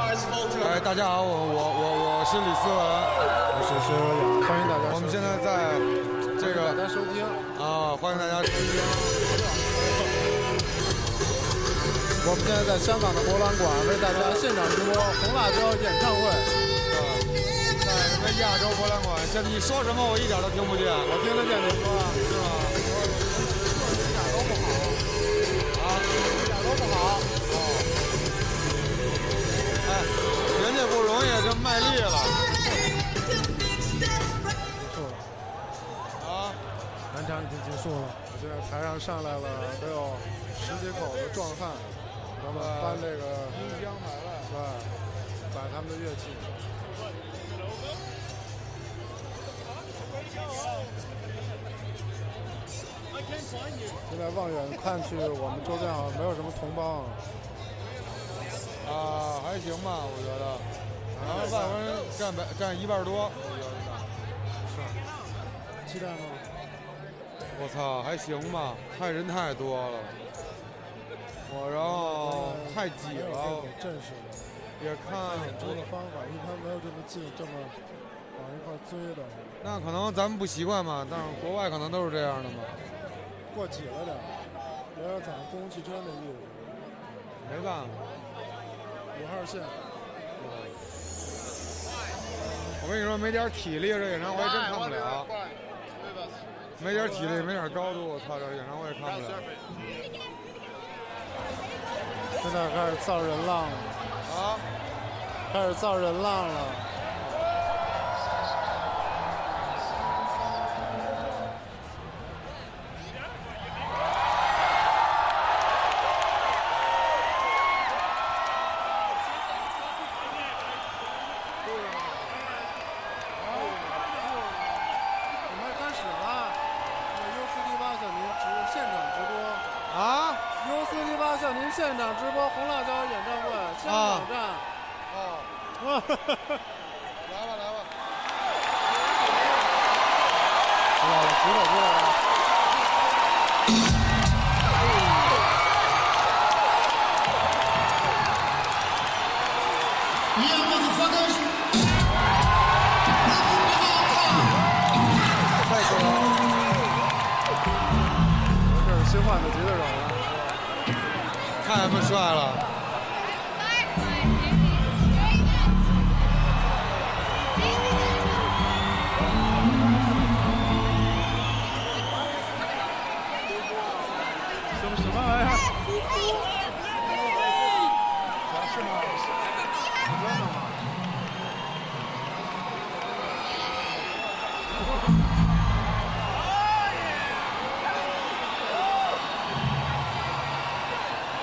哎，大家好，我我我我是李思文，我是石优雅，欢迎大家。我们现在在这个大家收听啊，欢迎大家收听。我们现在在香港的博览馆为大家现场直播红辣椒演唱会。在什么亚洲博览馆？这你说什么我一点都听不见。我听得见你说，人家不容易，这卖力了。结束了。啊，南场已经结束了。我现在台上上来了，得有十几口子壮汉，他们搬这个音箱来了，对，摆他们的乐器。现在望远看去，我们周边好像没有什么同胞。啊，还行吧，我觉得。然后外国人占百占一半多，我觉得。是。期待吗？我操，还行吧，太人太多了。我然后太挤了，正式的。也看演出的方法，一般没有这么近，这么往一块追的。那可能咱们不习惯嘛，但是国外可能都是这样的嘛。过挤了点，有点咱公共汽车那意思。没办法。五号线。我跟你说，没点体力，这演唱会真看不了。没点体力，没点高度，我操，这演唱会看不了。现在开始造人浪了。啊！开始造人浪了。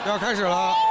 要开始了。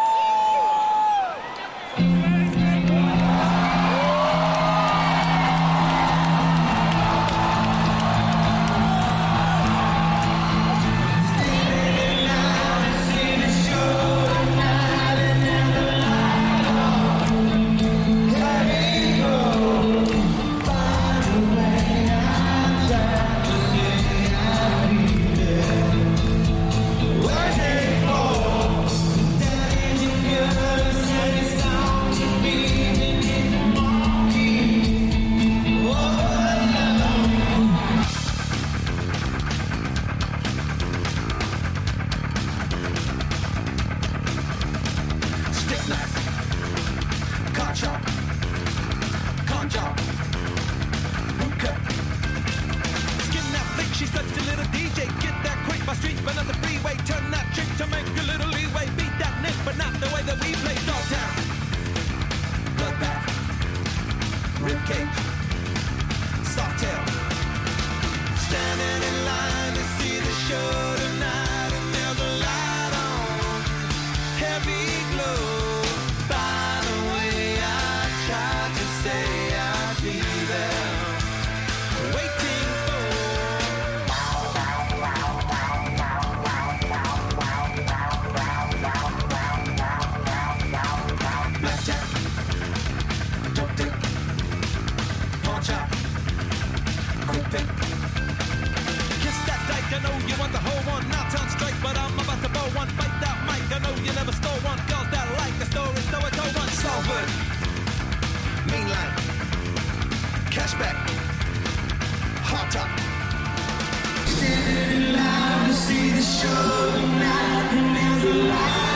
I know you never stole one. Girls that like the story, so I told one. Mainline, cashback, hot top. Standing in line to see the show tonight, and there's a line.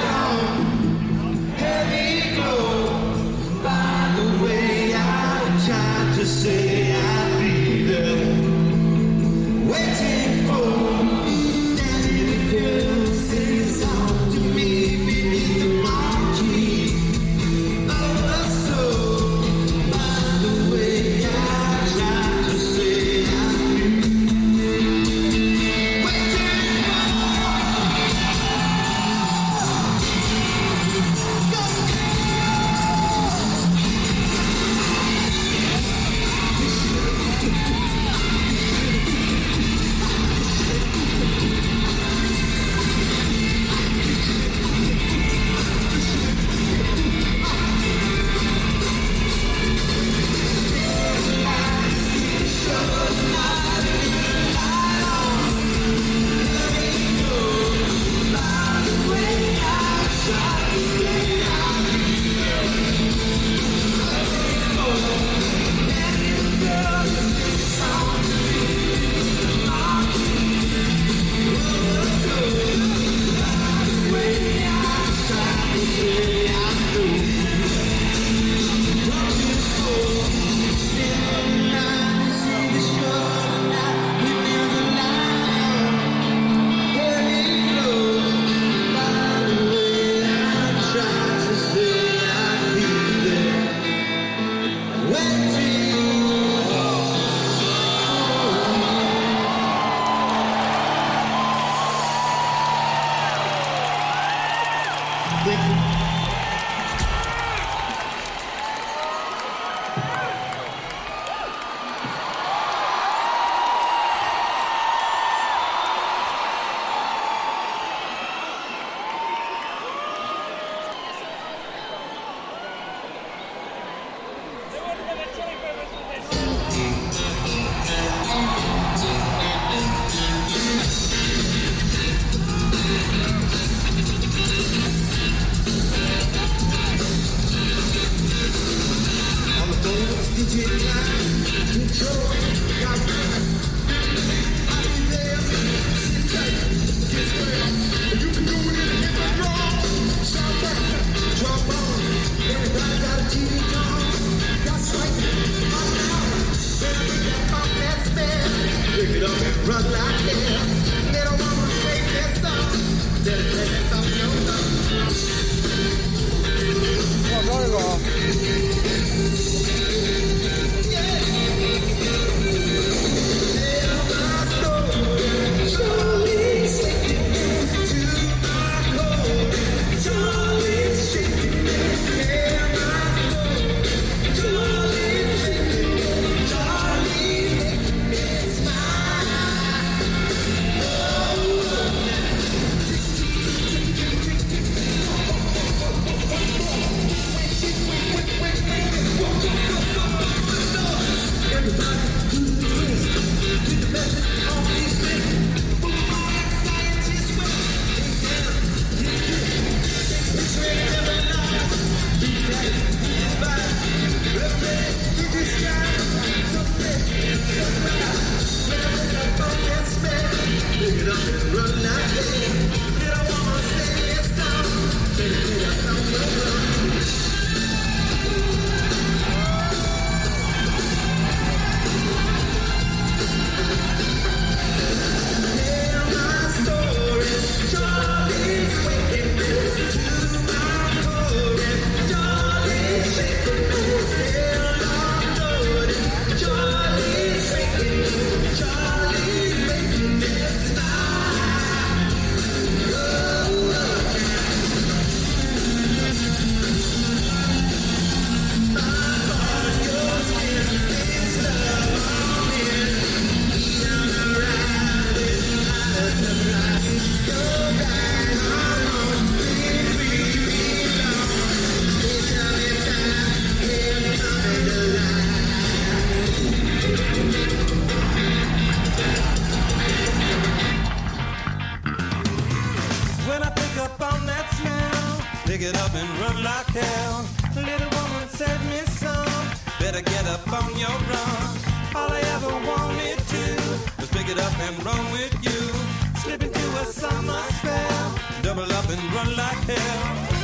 nothing wrong with you. Slip into a summer spell, double up and run like hell.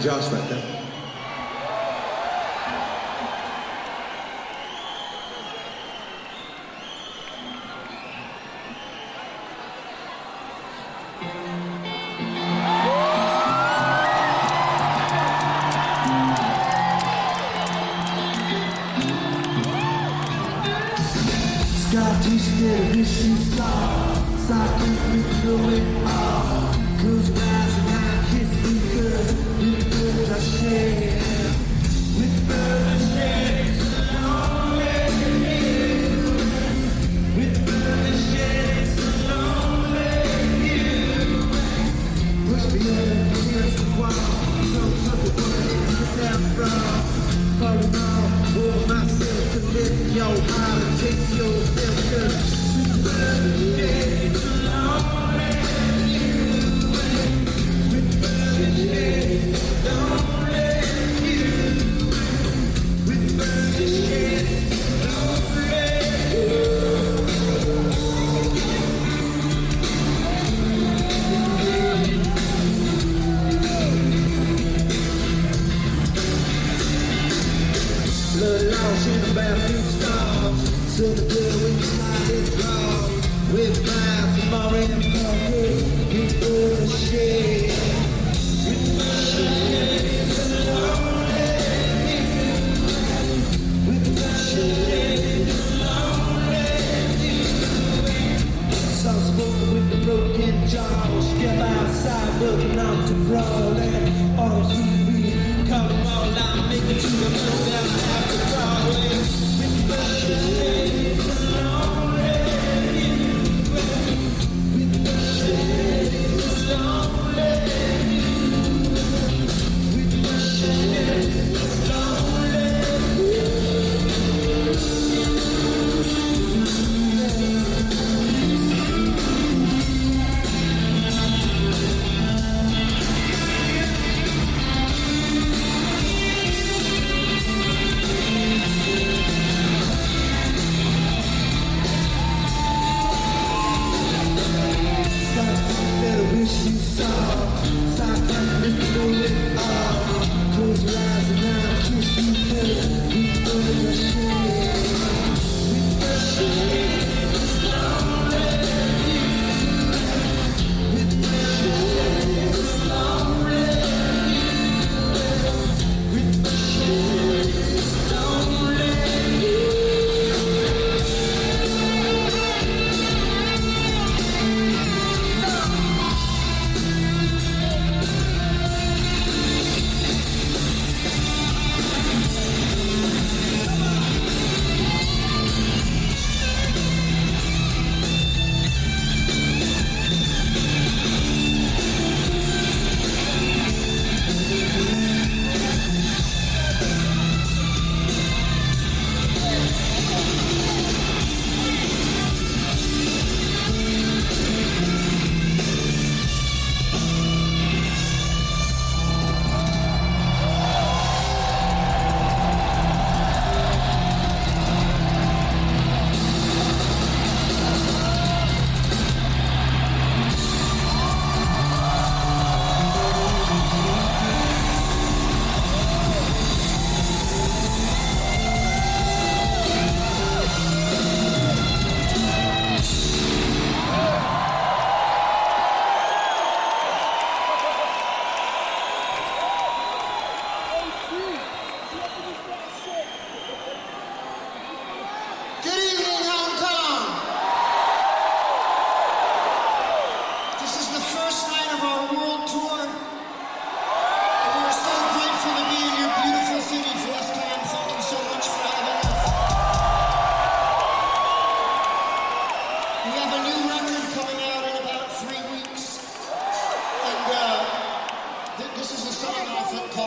to Josh right there. Scott, you scared of this, it. Yeah. jaws. Step outside, looking out to rolling. Oh, sweet, come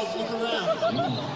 guys, look around. Mm.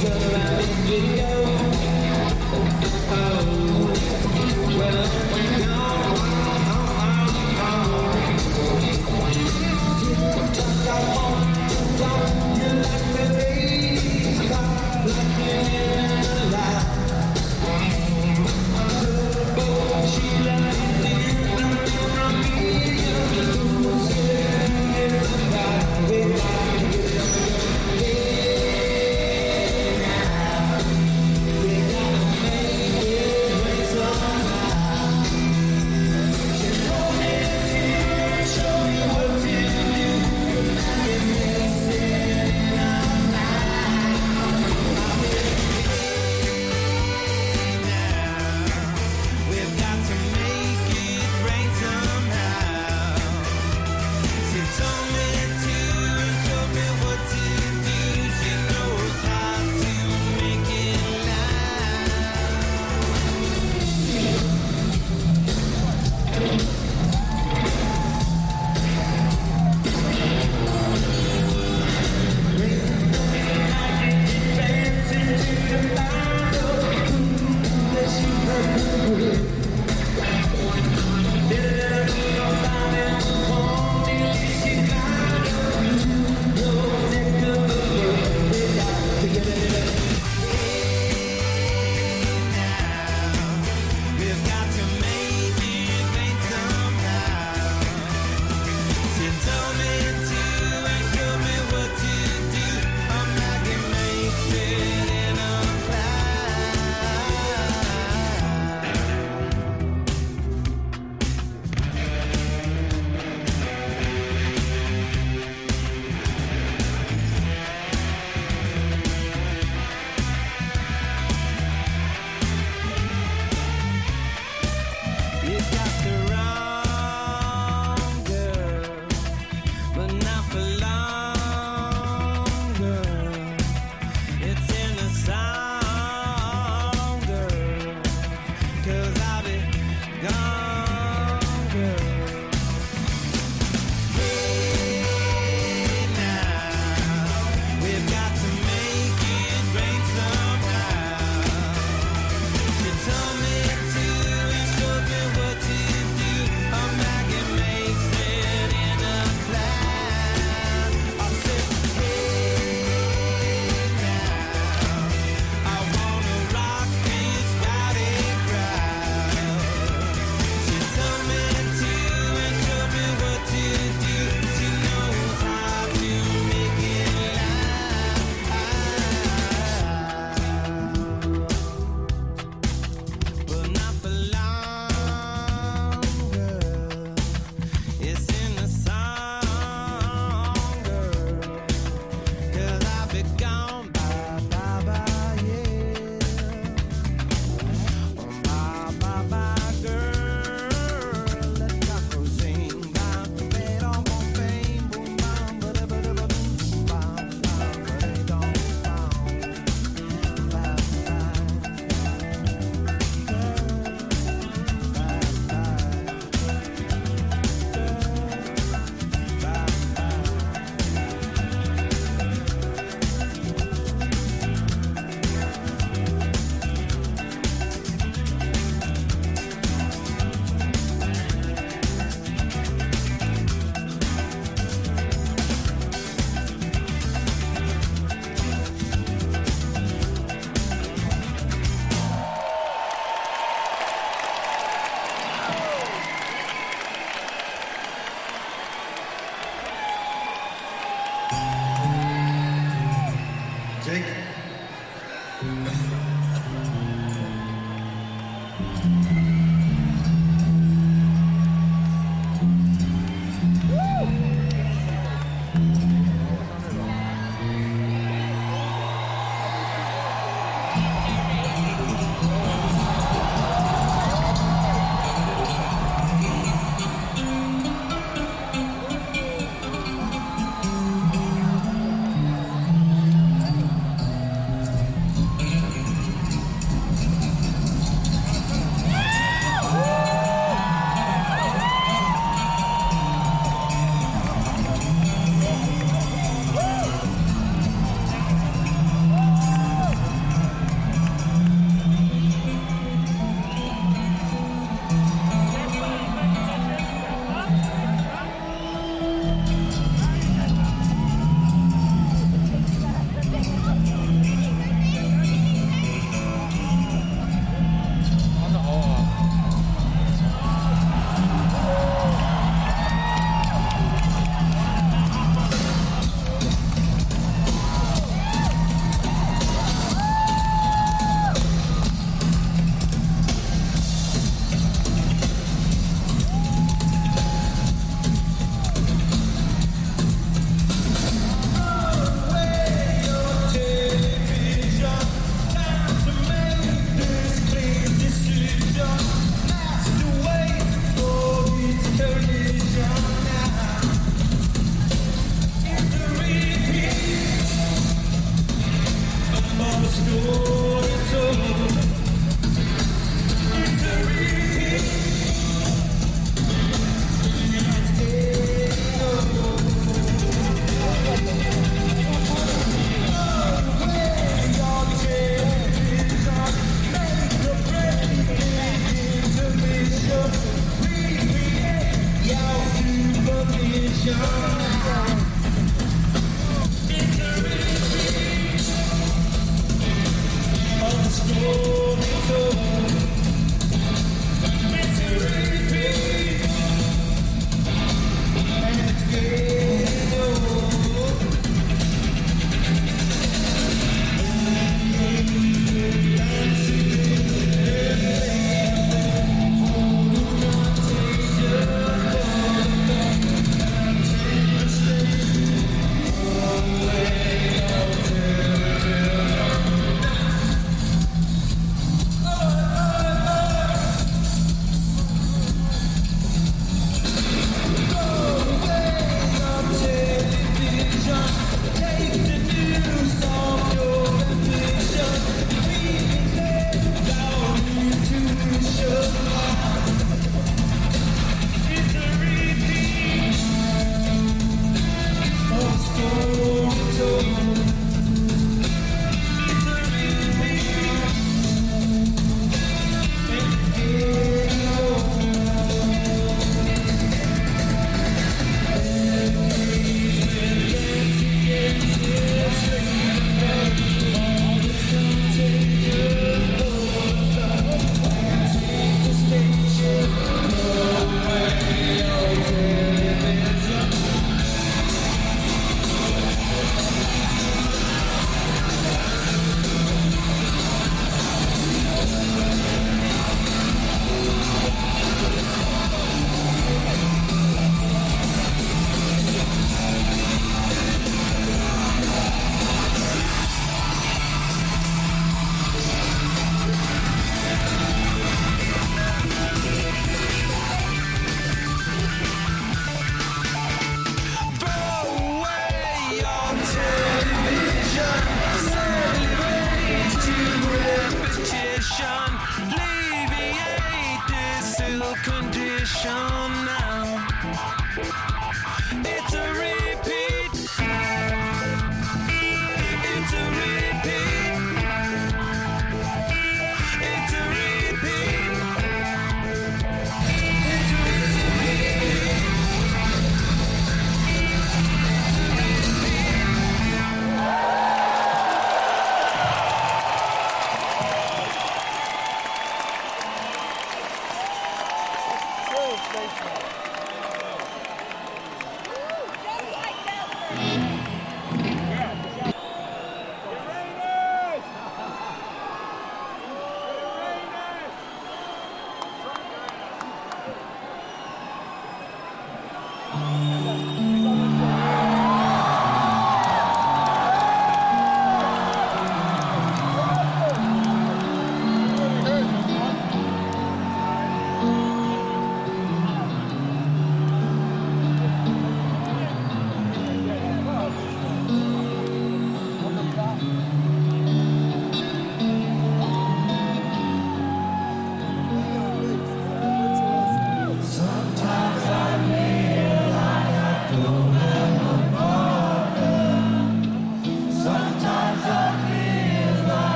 turn around and you go.